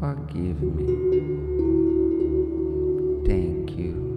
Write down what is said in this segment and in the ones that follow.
forgive me. Thank you.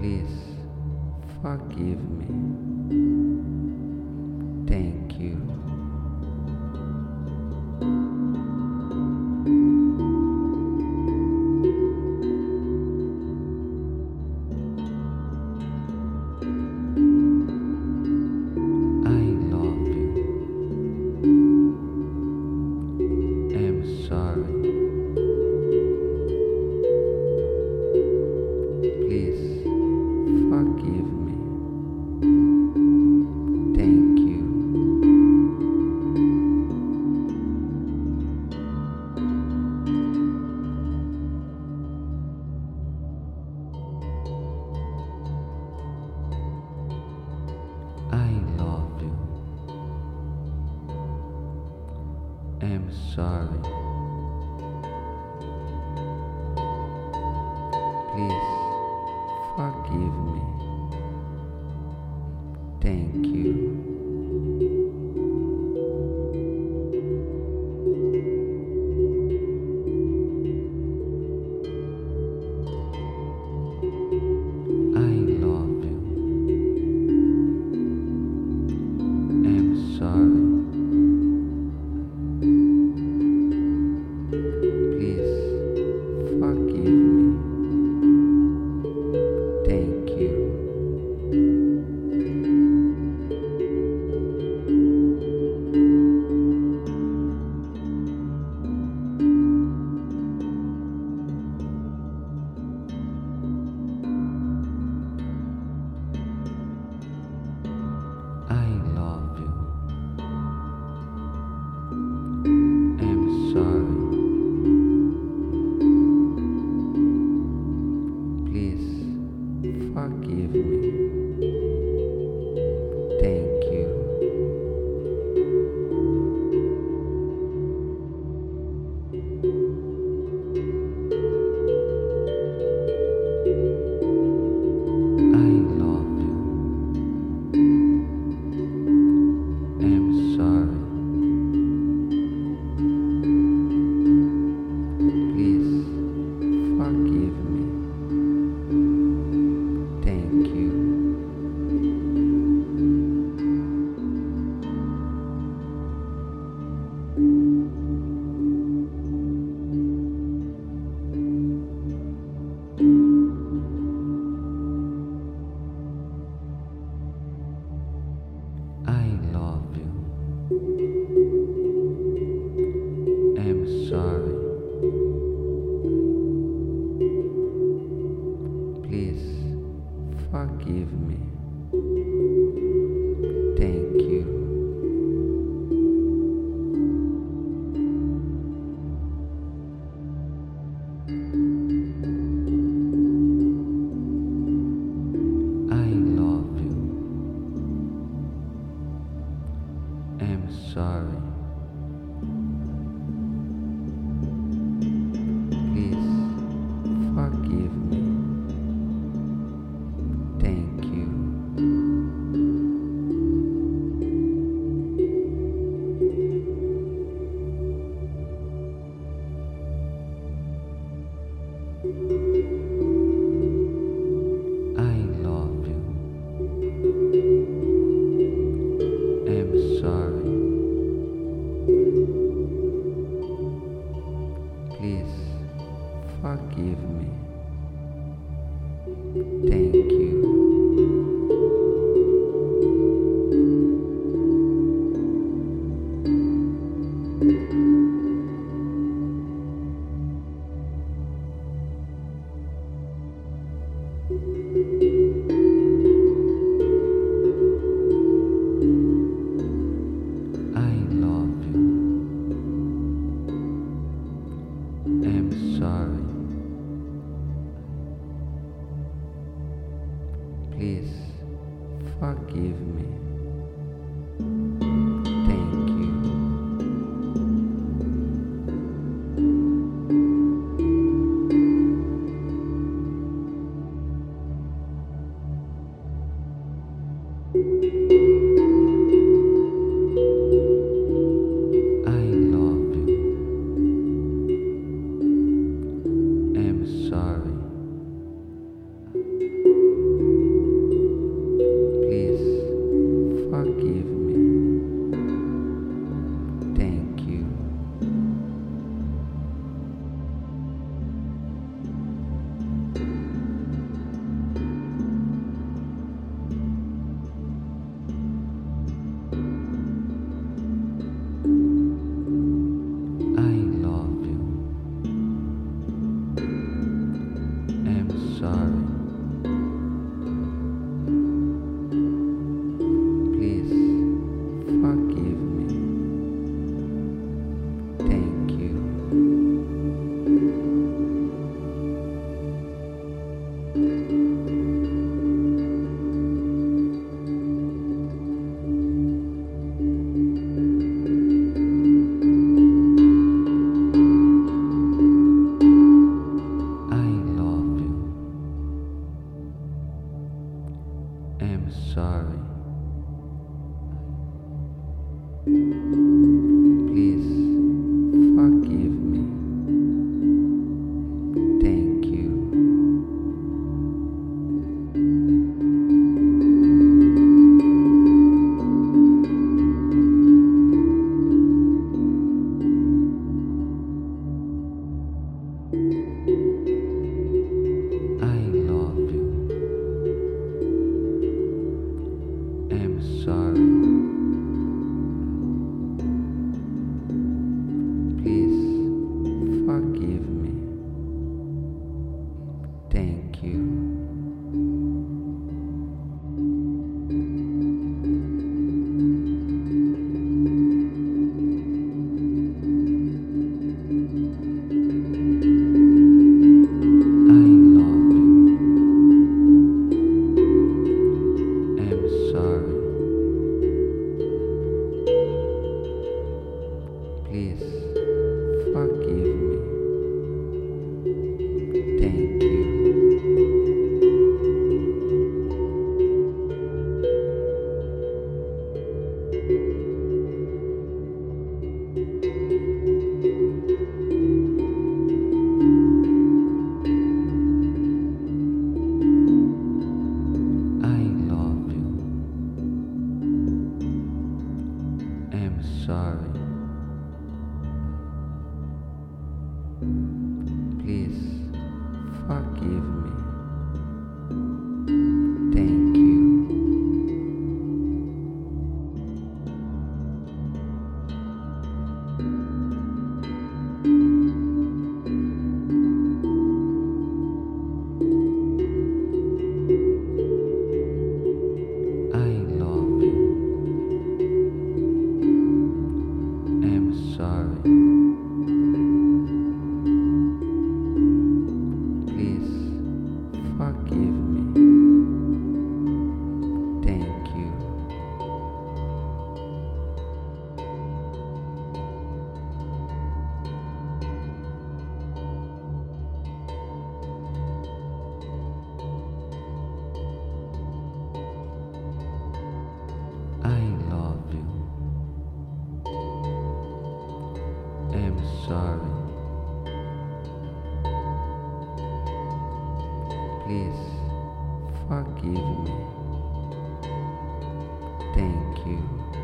Please forgive me. Sorry. Please forgive me. Thank you.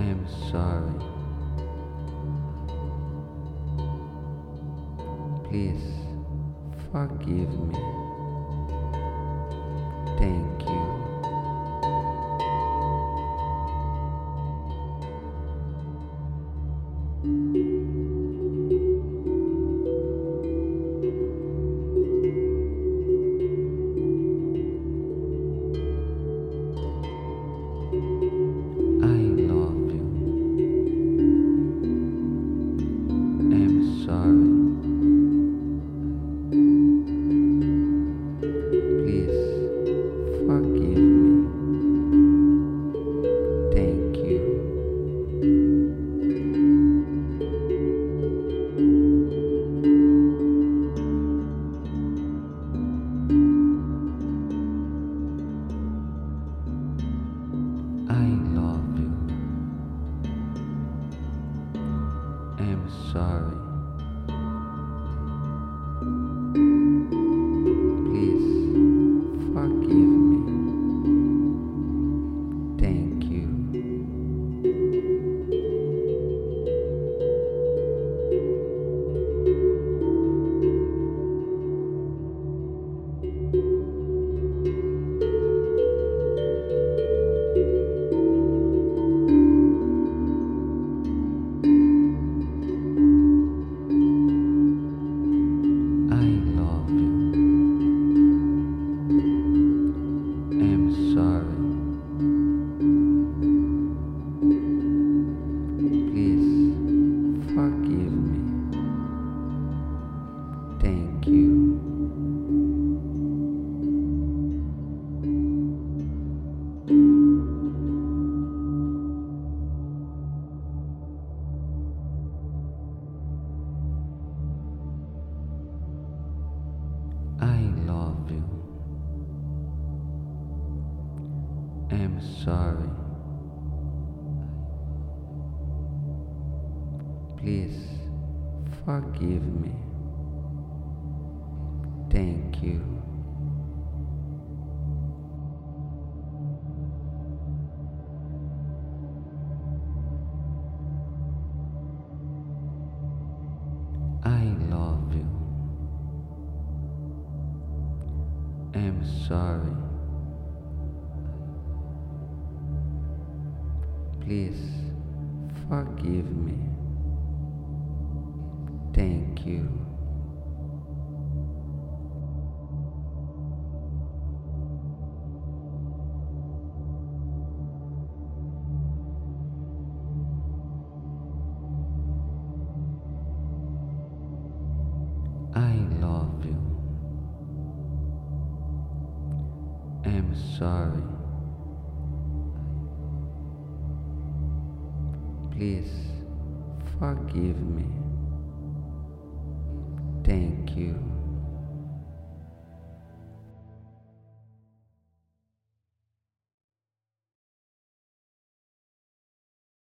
am sorry. Please forgive me. am sorry. Please forgive me. Thank you.